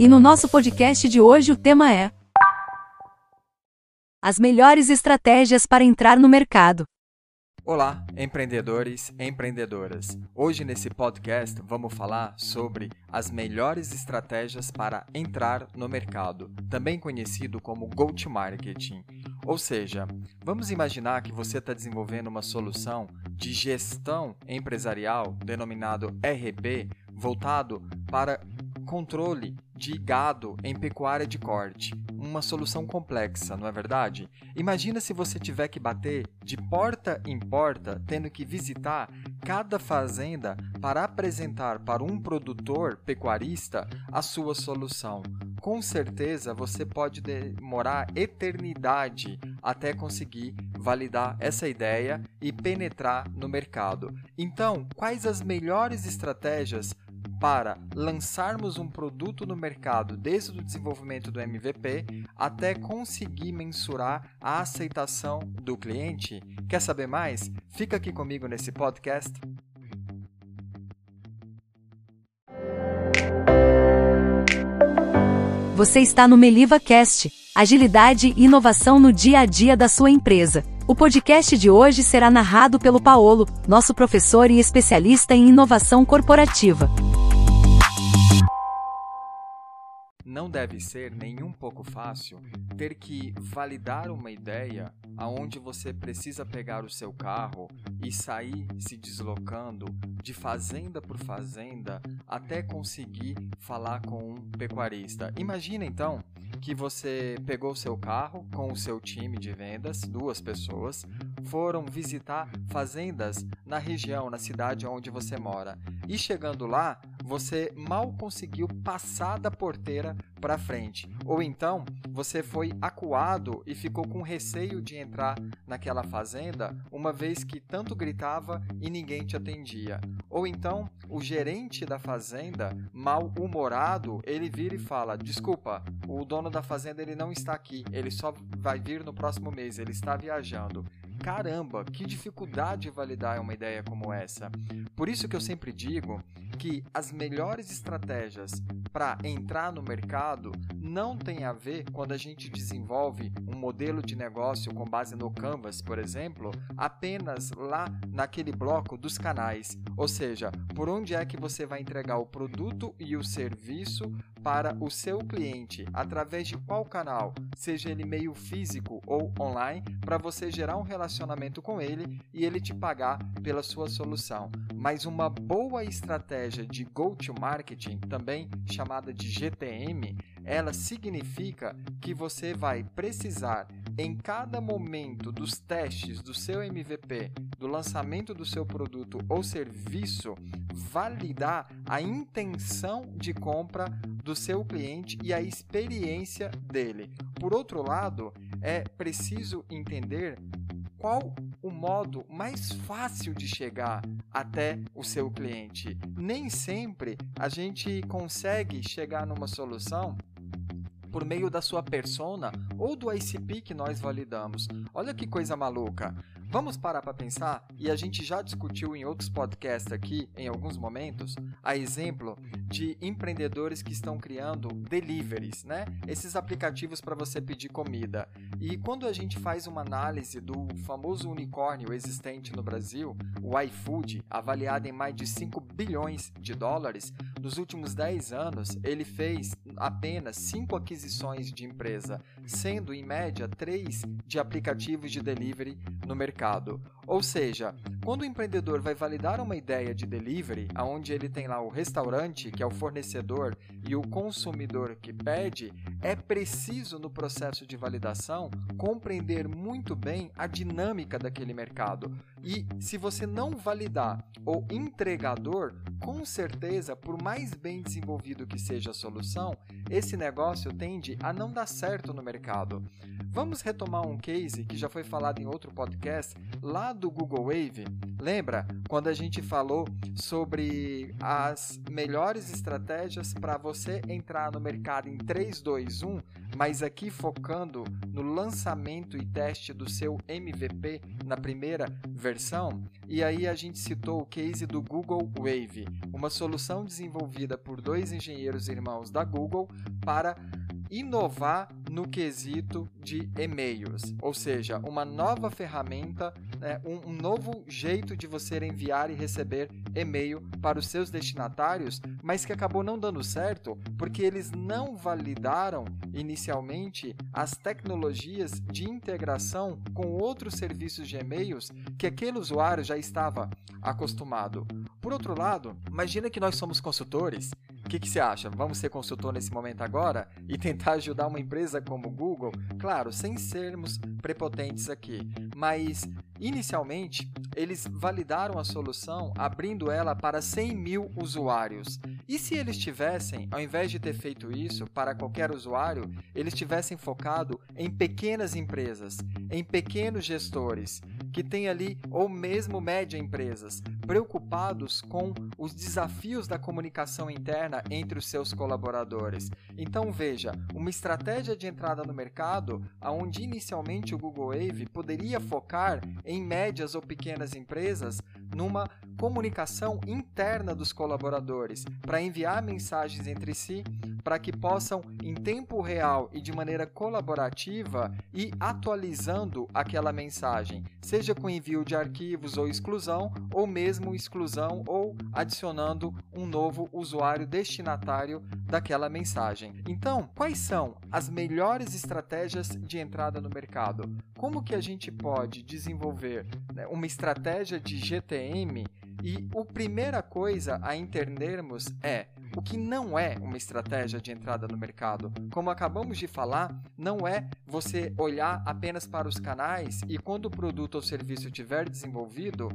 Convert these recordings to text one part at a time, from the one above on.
E no nosso podcast de hoje o tema é As melhores estratégias para entrar no mercado. Olá, empreendedores e empreendedoras. Hoje nesse podcast vamos falar sobre as melhores estratégias para entrar no mercado, também conhecido como go-to-marketing. Ou seja, vamos imaginar que você está desenvolvendo uma solução de gestão empresarial denominado RP voltado para controle de gado em pecuária de corte. Uma solução complexa, não é verdade? Imagina se você tiver que bater de porta em porta, tendo que visitar cada fazenda para apresentar para um produtor pecuarista a sua solução. Com certeza você pode demorar eternidade até conseguir validar essa ideia e penetrar no mercado. Então, quais as melhores estratégias para lançarmos um produto no mercado desde o desenvolvimento do MVP até conseguir mensurar a aceitação do cliente? Quer saber mais? Fica aqui comigo nesse podcast. Você está no Meliva Cast, agilidade e inovação no dia a dia da sua empresa. O podcast de hoje será narrado pelo Paolo, nosso professor e especialista em inovação corporativa. Não deve ser nem um pouco fácil ter que validar uma ideia aonde você precisa pegar o seu carro e sair se deslocando de fazenda por fazenda até conseguir falar com um pecuarista. Imagina então que você pegou seu carro com o seu time de vendas, duas pessoas, foram visitar fazendas na região, na cidade onde você mora. E chegando lá, você mal conseguiu passar da porteira para frente. Ou então, você foi acuado e ficou com receio de entrar naquela fazenda, uma vez que tanto gritava e ninguém te atendia. Ou então, o gerente da fazenda, mal-humorado, ele vira e fala: "Desculpa, o dono da fazenda ele não está aqui, ele só vai vir no próximo mês, ele está viajando". Caramba, que dificuldade validar uma ideia como essa. Por isso que eu sempre digo que as melhores estratégias para entrar no mercado não tem a ver quando a gente desenvolve um modelo de negócio com base no Canvas, por exemplo, apenas lá naquele bloco dos canais. Ou seja, por onde é que você vai entregar o produto e o serviço para o seu cliente, através de qual canal, seja ele meio físico ou online, para você gerar um relacionamento com ele e ele te pagar pela sua solução. Mas uma boa estratégia de go-to-marketing, também chamada de GTM, ela significa que você vai precisar em cada momento dos testes do seu MVP, do lançamento do seu produto ou serviço, validar a intenção de compra do seu cliente e a experiência dele. Por outro lado, é preciso entender qual o modo mais fácil de chegar até o seu cliente. Nem sempre a gente consegue chegar numa solução por meio da sua persona ou do ICP que nós validamos. Olha que coisa maluca. Vamos parar para pensar, e a gente já discutiu em outros podcasts aqui, em alguns momentos, a exemplo de empreendedores que estão criando deliveries, né? Esses aplicativos para você pedir comida. E quando a gente faz uma análise do famoso unicórnio existente no Brasil, o iFood, avaliado em mais de 5 bilhões de dólares, nos últimos 10 anos ele fez apenas 5 aquisições de empresa, sendo em média 3 de aplicativos de delivery no mercado mercado. Ou seja, quando o empreendedor vai validar uma ideia de delivery, onde ele tem lá o restaurante, que é o fornecedor, e o consumidor que pede, é preciso no processo de validação compreender muito bem a dinâmica daquele mercado. E se você não validar o entregador, com certeza, por mais bem desenvolvido que seja a solução, esse negócio tende a não dar certo no mercado. Vamos retomar um case que já foi falado em outro podcast, lá do Google Wave, lembra quando a gente falou sobre as melhores estratégias para você entrar no mercado em 3, 2, 1, mas aqui focando no lançamento e teste do seu MVP na primeira versão? E aí a gente citou o case do Google Wave, uma solução desenvolvida por dois engenheiros irmãos da Google para inovar no quesito de e-mails, ou seja, uma nova ferramenta, né, um, um, novo jeito de você enviar e receber e-mail para os seus destinatários, mas que acabou não dando certo porque eles não validaram inicialmente as tecnologias de integração com outros serviços de e-mails que aquele usuário já estava acostumado. Por outro lado, imagina que nós somos consultores o que, que você acha? Vamos ser consultor nesse momento agora e tentar ajudar uma empresa como o Google? Claro, sem sermos prepotentes aqui, mas inicialmente eles validaram a solução abrindo ela para 100 mil usuários. E se eles tivessem, ao invés de ter feito isso para qualquer usuário, eles tivessem focado em pequenas empresas, em pequenos gestores, que têm ali, ou mesmo média empresas, preocupados com os desafios da comunicação interna entre os seus colaboradores. Então veja, uma estratégia de entrada no mercado, onde inicialmente o Google Wave poderia focar em médias ou pequenas empresas, numa comunicação interna dos colaboradores, para enviar mensagens entre si, para que possam, em tempo real e de maneira colaborativa, ir atualizando aquela mensagem, seja com envio de arquivos ou exclusão, ou mesmo exclusão ou adicionando um novo usuário destinatário daquela mensagem. Então, quais são as melhores estratégias de entrada no mercado? Como que a gente pode desenvolver né, uma estratégia de GTM e a primeira coisa a entendermos é o que não é uma estratégia de entrada no mercado. Como acabamos de falar, não é você olhar apenas para os canais e quando o produto ou serviço estiver desenvolvido,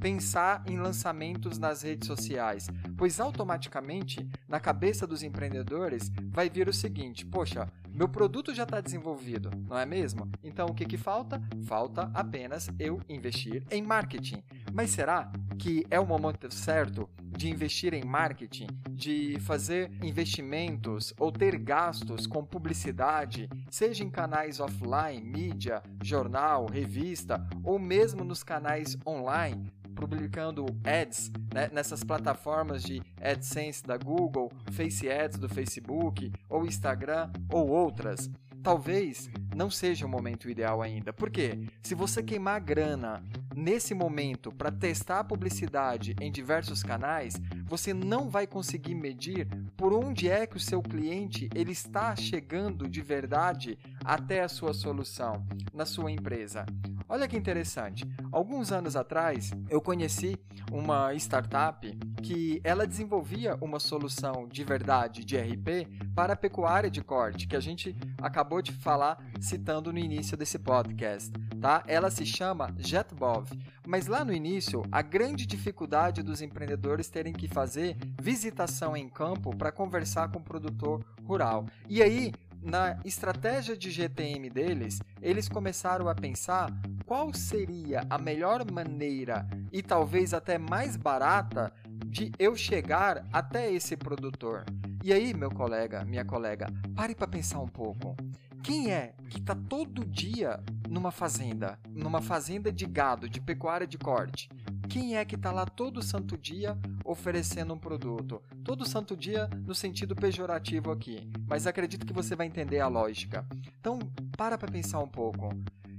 pensar em lançamentos nas redes sociais, pois automaticamente na cabeça dos empreendedores vai vir o seguinte: poxa, meu produto já está desenvolvido, não é mesmo? Então o que, que falta? Falta apenas eu investir em marketing. Mas será que é o momento certo de investir em marketing, de fazer investimentos ou ter gastos com publicidade, seja em canais offline, mídia, jornal, revista ou mesmo nos canais online? publicando ads né, nessas plataformas de AdSense da Google, Face Ads do Facebook, ou Instagram, ou outras. Talvez não seja o momento ideal ainda. Por quê? Se você queimar grana nesse momento para testar a publicidade em diversos canais, você não vai conseguir medir por onde é que o seu cliente ele está chegando de verdade até a sua solução na sua empresa. Olha que interessante. Alguns anos atrás, eu conheci uma startup que ela desenvolvia uma solução de verdade de RP para a pecuária de corte, que a gente acabou de falar citando no início desse podcast, tá? Ela se chama JetBov. Mas lá no início, a grande dificuldade dos empreendedores terem que fazer visitação em campo para conversar com o produtor rural. E aí, na estratégia de GTM deles, eles começaram a pensar qual seria a melhor maneira e talvez até mais barata de eu chegar até esse produtor. E aí, meu colega, minha colega, pare para pensar um pouco. Quem é que está todo dia numa fazenda, numa fazenda de gado, de pecuária de corte? Quem é que está lá todo santo dia oferecendo um produto? Todo santo dia no sentido pejorativo aqui, mas acredito que você vai entender a lógica. Então, para para pensar um pouco.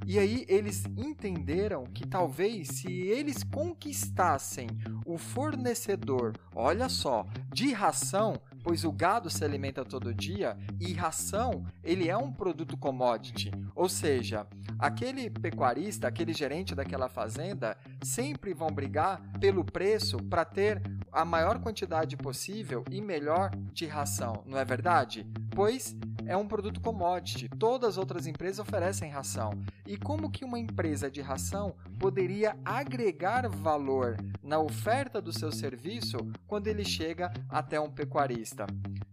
E aí eles entenderam que talvez se eles conquistassem o fornecedor, olha só, de ração, pois o gado se alimenta todo dia e ração, ele é um produto commodity, ou seja, aquele pecuarista, aquele gerente daquela fazenda sempre vão brigar pelo preço para ter a maior quantidade possível e melhor de ração, não é verdade? Pois é um produto commodity. Todas as outras empresas oferecem ração. E como que uma empresa de ração poderia agregar valor na oferta do seu serviço quando ele chega até um pecuarista?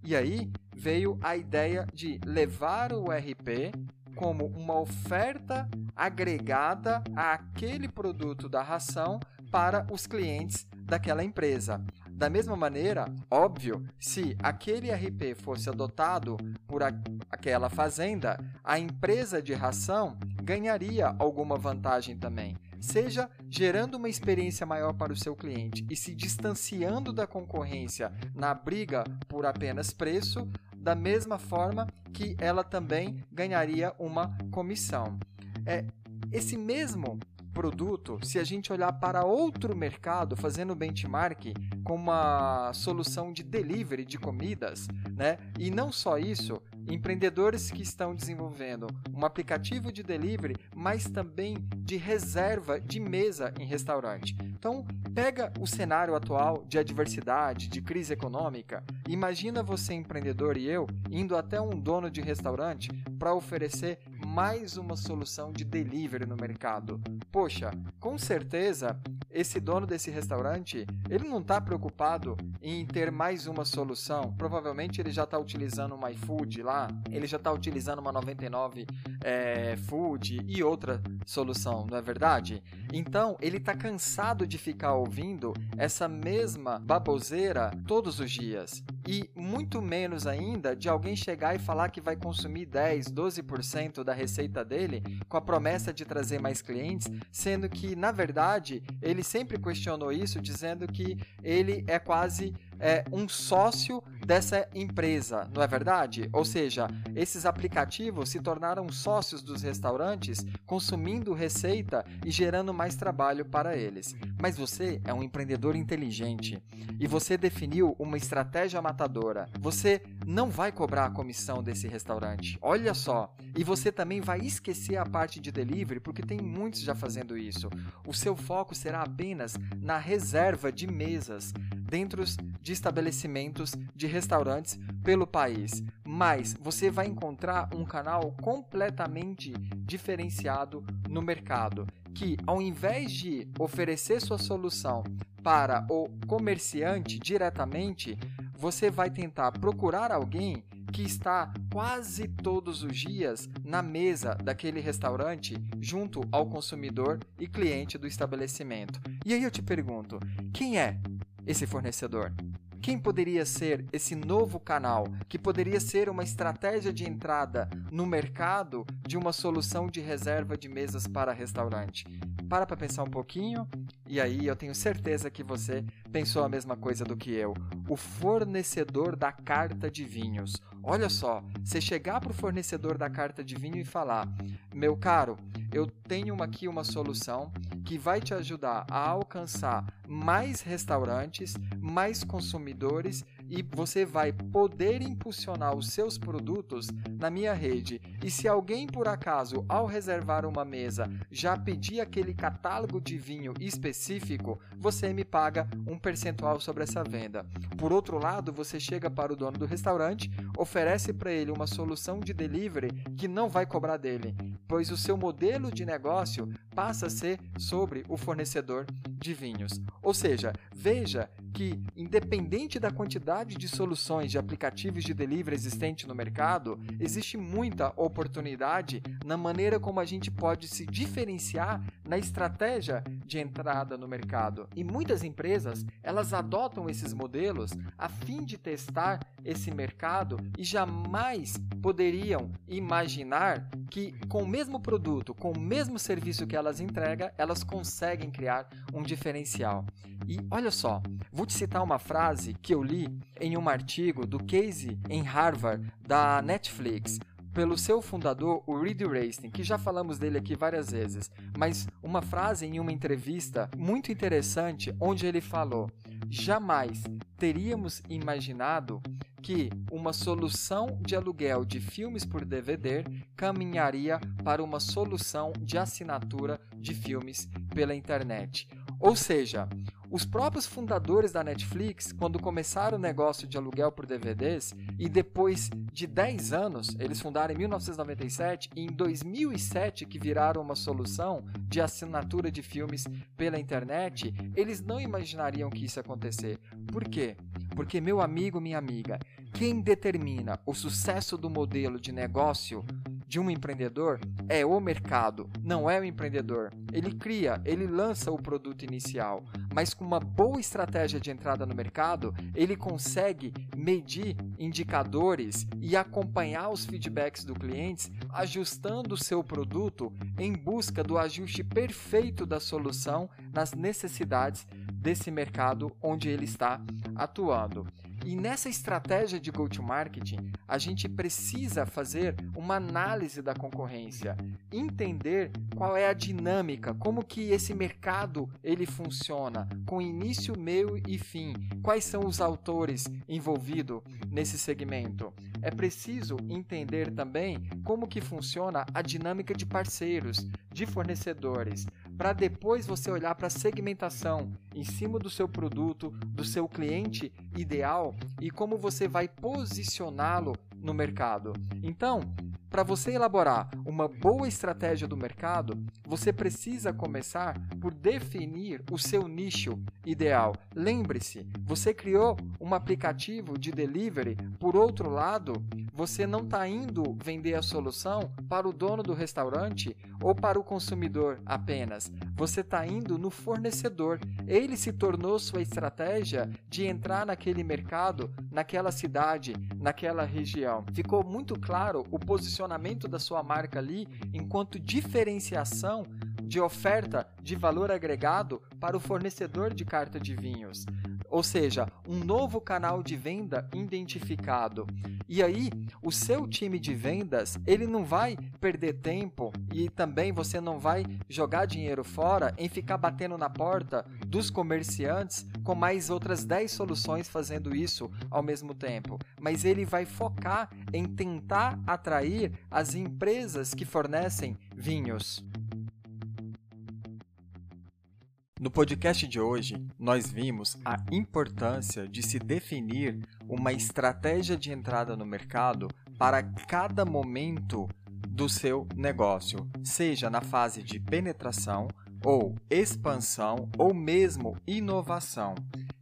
E aí veio a ideia de levar o RP como uma oferta agregada àquele produto da ração para os clientes daquela empresa. Da mesma maneira, óbvio, se aquele RP fosse adotado por aquela fazenda, a empresa de ração ganharia alguma vantagem também seja gerando uma experiência maior para o seu cliente e se distanciando da concorrência na briga por apenas preço, da mesma forma que ela também ganharia uma comissão. É, esse mesmo produto, se a gente olhar para outro mercado, fazendo benchmark com uma solução de delivery de comidas, né? E não só isso, empreendedores que estão desenvolvendo um aplicativo de delivery, mas também de reserva de mesa em restaurante. Então, pega o cenário atual de adversidade, de crise econômica, imagina você empreendedor e eu indo até um dono de restaurante para oferecer mais uma solução de delivery no mercado. Poxa, com certeza esse dono desse restaurante, ele não está preocupado em ter mais uma solução. Provavelmente ele já está utilizando uma iFood lá, ele já está utilizando uma 99 é, Food e outra solução, não é verdade? Então ele está cansado de ficar ouvindo essa mesma baboseira todos os dias. E muito menos ainda de alguém chegar e falar que vai consumir 10, 12% da receita dele com a promessa de trazer mais clientes, sendo que, na verdade, ele sempre questionou isso, dizendo que ele é quase é, um sócio dessa empresa, não é verdade? Ou seja, esses aplicativos se tornaram sócios dos restaurantes, consumindo receita e gerando mais trabalho para eles. Mas você é um empreendedor inteligente e você definiu uma estratégia matadora. Você não vai cobrar a comissão desse restaurante. Olha só. E você também vai esquecer a parte de delivery, porque tem muitos já fazendo isso. O seu foco será apenas na reserva de mesas dentro de estabelecimentos de restaurantes pelo país. Mas você vai encontrar um canal completamente diferenciado no mercado, que ao invés de oferecer sua solução para o comerciante diretamente, você vai tentar procurar alguém que está quase todos os dias na mesa daquele restaurante junto ao consumidor e cliente do estabelecimento. E aí eu te pergunto, quem é esse fornecedor? Quem poderia ser esse novo canal que poderia ser uma estratégia de entrada no mercado de uma solução de reserva de mesas para restaurante? Para para pensar um pouquinho e aí eu tenho certeza que você pensou a mesma coisa do que eu. O fornecedor da carta de vinhos. Olha só, você chegar para o fornecedor da carta de vinho e falar: Meu caro, eu tenho aqui uma solução que vai te ajudar a alcançar mais restaurantes, mais consumidores e você vai poder impulsionar os seus produtos na minha rede. E se alguém por acaso, ao reservar uma mesa, já pedir aquele catálogo de vinho específico, você me paga um percentual sobre essa venda. Por outro lado, você chega para o dono do restaurante, oferece para ele uma solução de delivery que não vai cobrar dele, pois o seu modelo de negócio passa a ser sobre o fornecedor de vinhos. Ou seja, veja que, independente da quantidade de soluções de aplicativos de delivery existente no mercado, existe muita oportunidade na maneira como a gente pode se diferenciar na estratégia de entrada no mercado. E muitas empresas, elas adotam esses modelos a fim de testar esse mercado e jamais poderiam imaginar que com o mesmo produto, com o mesmo serviço que elas entregam, elas conseguem criar um diferencial. E olha só, vou te citar uma frase que eu li em um artigo do Casey em Harvard da Netflix pelo seu fundador, o Reed Racing, que já falamos dele aqui várias vezes, mas uma frase em uma entrevista muito interessante onde ele falou: Jamais teríamos imaginado que uma solução de aluguel de filmes por DVD caminharia para uma solução de assinatura de filmes pela internet. Ou seja, os próprios fundadores da Netflix, quando começaram o negócio de aluguel por DVDs, e depois de 10 anos, eles fundaram em 1997, e em 2007 que viraram uma solução de assinatura de filmes pela internet, eles não imaginariam que isso ia acontecer. Por quê? Porque, meu amigo, minha amiga, quem determina o sucesso do modelo de negócio de um empreendedor é o mercado, não é o empreendedor. Ele cria, ele lança o produto inicial, mas com uma boa estratégia de entrada no mercado, ele consegue medir indicadores e acompanhar os feedbacks do cliente, ajustando o seu produto em busca do ajuste perfeito da solução nas necessidades desse mercado onde ele está atuando. E nessa estratégia de go-to-marketing, a gente precisa fazer uma análise da concorrência, entender qual é a dinâmica, como que esse mercado ele funciona, com início, meio e fim, quais são os autores envolvidos nesse segmento. É preciso entender também como que funciona a dinâmica de parceiros, de fornecedores, para depois você olhar para a segmentação em cima do seu produto, do seu cliente ideal e como você vai posicioná-lo no mercado. Então, para você elaborar uma boa estratégia do mercado, você precisa começar por definir o seu nicho ideal. Lembre-se, você criou um aplicativo de delivery, por outro lado, você não está indo vender a solução para o dono do restaurante ou para o consumidor apenas. Você está indo no fornecedor. Ele se tornou sua estratégia de entrar naquele mercado, naquela cidade, naquela região. Ficou muito claro o posicionamento da sua marca ali enquanto diferenciação de oferta de valor agregado para o fornecedor de carta de vinhos ou seja, um novo canal de venda identificado. E aí, o seu time de vendas, ele não vai perder tempo e também você não vai jogar dinheiro fora em ficar batendo na porta dos comerciantes com mais outras 10 soluções fazendo isso ao mesmo tempo, mas ele vai focar em tentar atrair as empresas que fornecem vinhos. No podcast de hoje, nós vimos a importância de se definir uma estratégia de entrada no mercado para cada momento do seu negócio, seja na fase de penetração ou expansão ou mesmo inovação.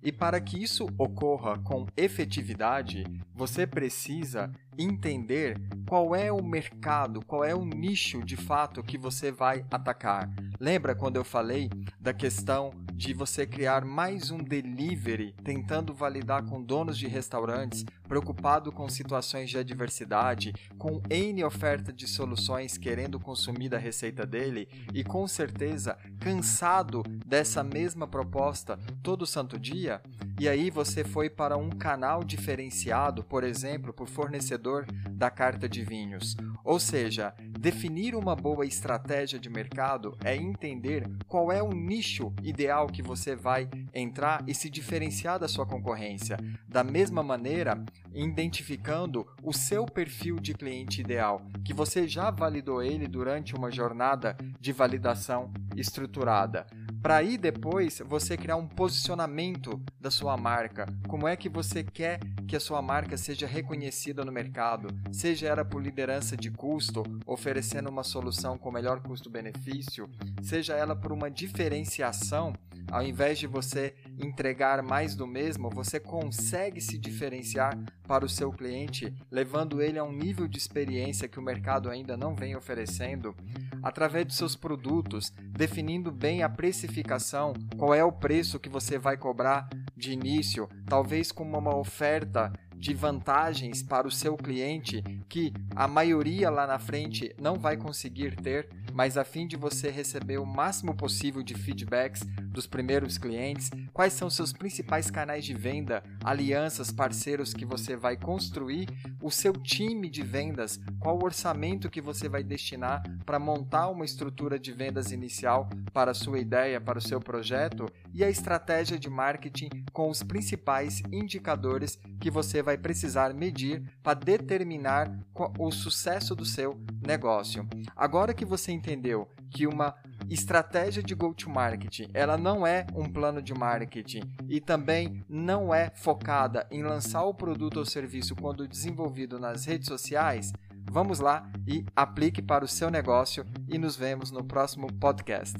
E para que isso ocorra com efetividade, você precisa entender qual é o mercado, qual é o nicho de fato que você vai atacar. Lembra quando eu falei da questão de você criar mais um delivery, tentando validar com donos de restaurantes, preocupado com situações de adversidade, com N oferta de soluções querendo consumir da receita dele e com certeza cansado dessa mesma proposta todo santo dia? E aí você foi para um canal diferenciado, por exemplo, por fornecedor da carta de vinhos. Ou seja, definir uma boa estratégia de mercado é entender qual é o nicho ideal que você vai entrar e se diferenciar da sua concorrência. Da mesma maneira, identificando o seu perfil de cliente ideal, que você já validou ele durante uma jornada de validação estruturada para aí depois você criar um posicionamento da sua marca. Como é que você quer que a sua marca seja reconhecida no mercado? Seja ela por liderança de custo, oferecendo uma solução com melhor custo-benefício, seja ela por uma diferenciação, ao invés de você entregar mais do mesmo, você consegue se diferenciar para o seu cliente, levando ele a um nível de experiência que o mercado ainda não vem oferecendo? Através dos seus produtos, definindo bem a precificação, qual é o preço que você vai cobrar de início, talvez com uma oferta de vantagens para o seu cliente que a maioria lá na frente não vai conseguir ter, mas a fim de você receber o máximo possível de feedbacks dos primeiros clientes, quais são seus principais canais de venda, alianças, parceiros que você vai construir, o seu time de vendas, qual o orçamento que você vai destinar para montar uma estrutura de vendas inicial para a sua ideia, para o seu projeto e a estratégia de marketing com os principais indicadores que você vai precisar medir para determinar o sucesso do seu negócio. Agora que você entendeu que uma estratégia de go-to-market, ela não é um plano de marketing e também não é focada em lançar o produto ou serviço quando desenvolvido nas redes sociais, vamos lá e aplique para o seu negócio e nos vemos no próximo podcast.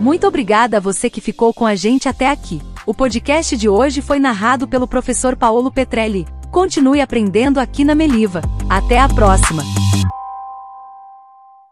Muito obrigada a você que ficou com a gente até aqui. O podcast de hoje foi narrado pelo professor Paulo Petrelli. Continue aprendendo aqui na Meliva. Até a próxima!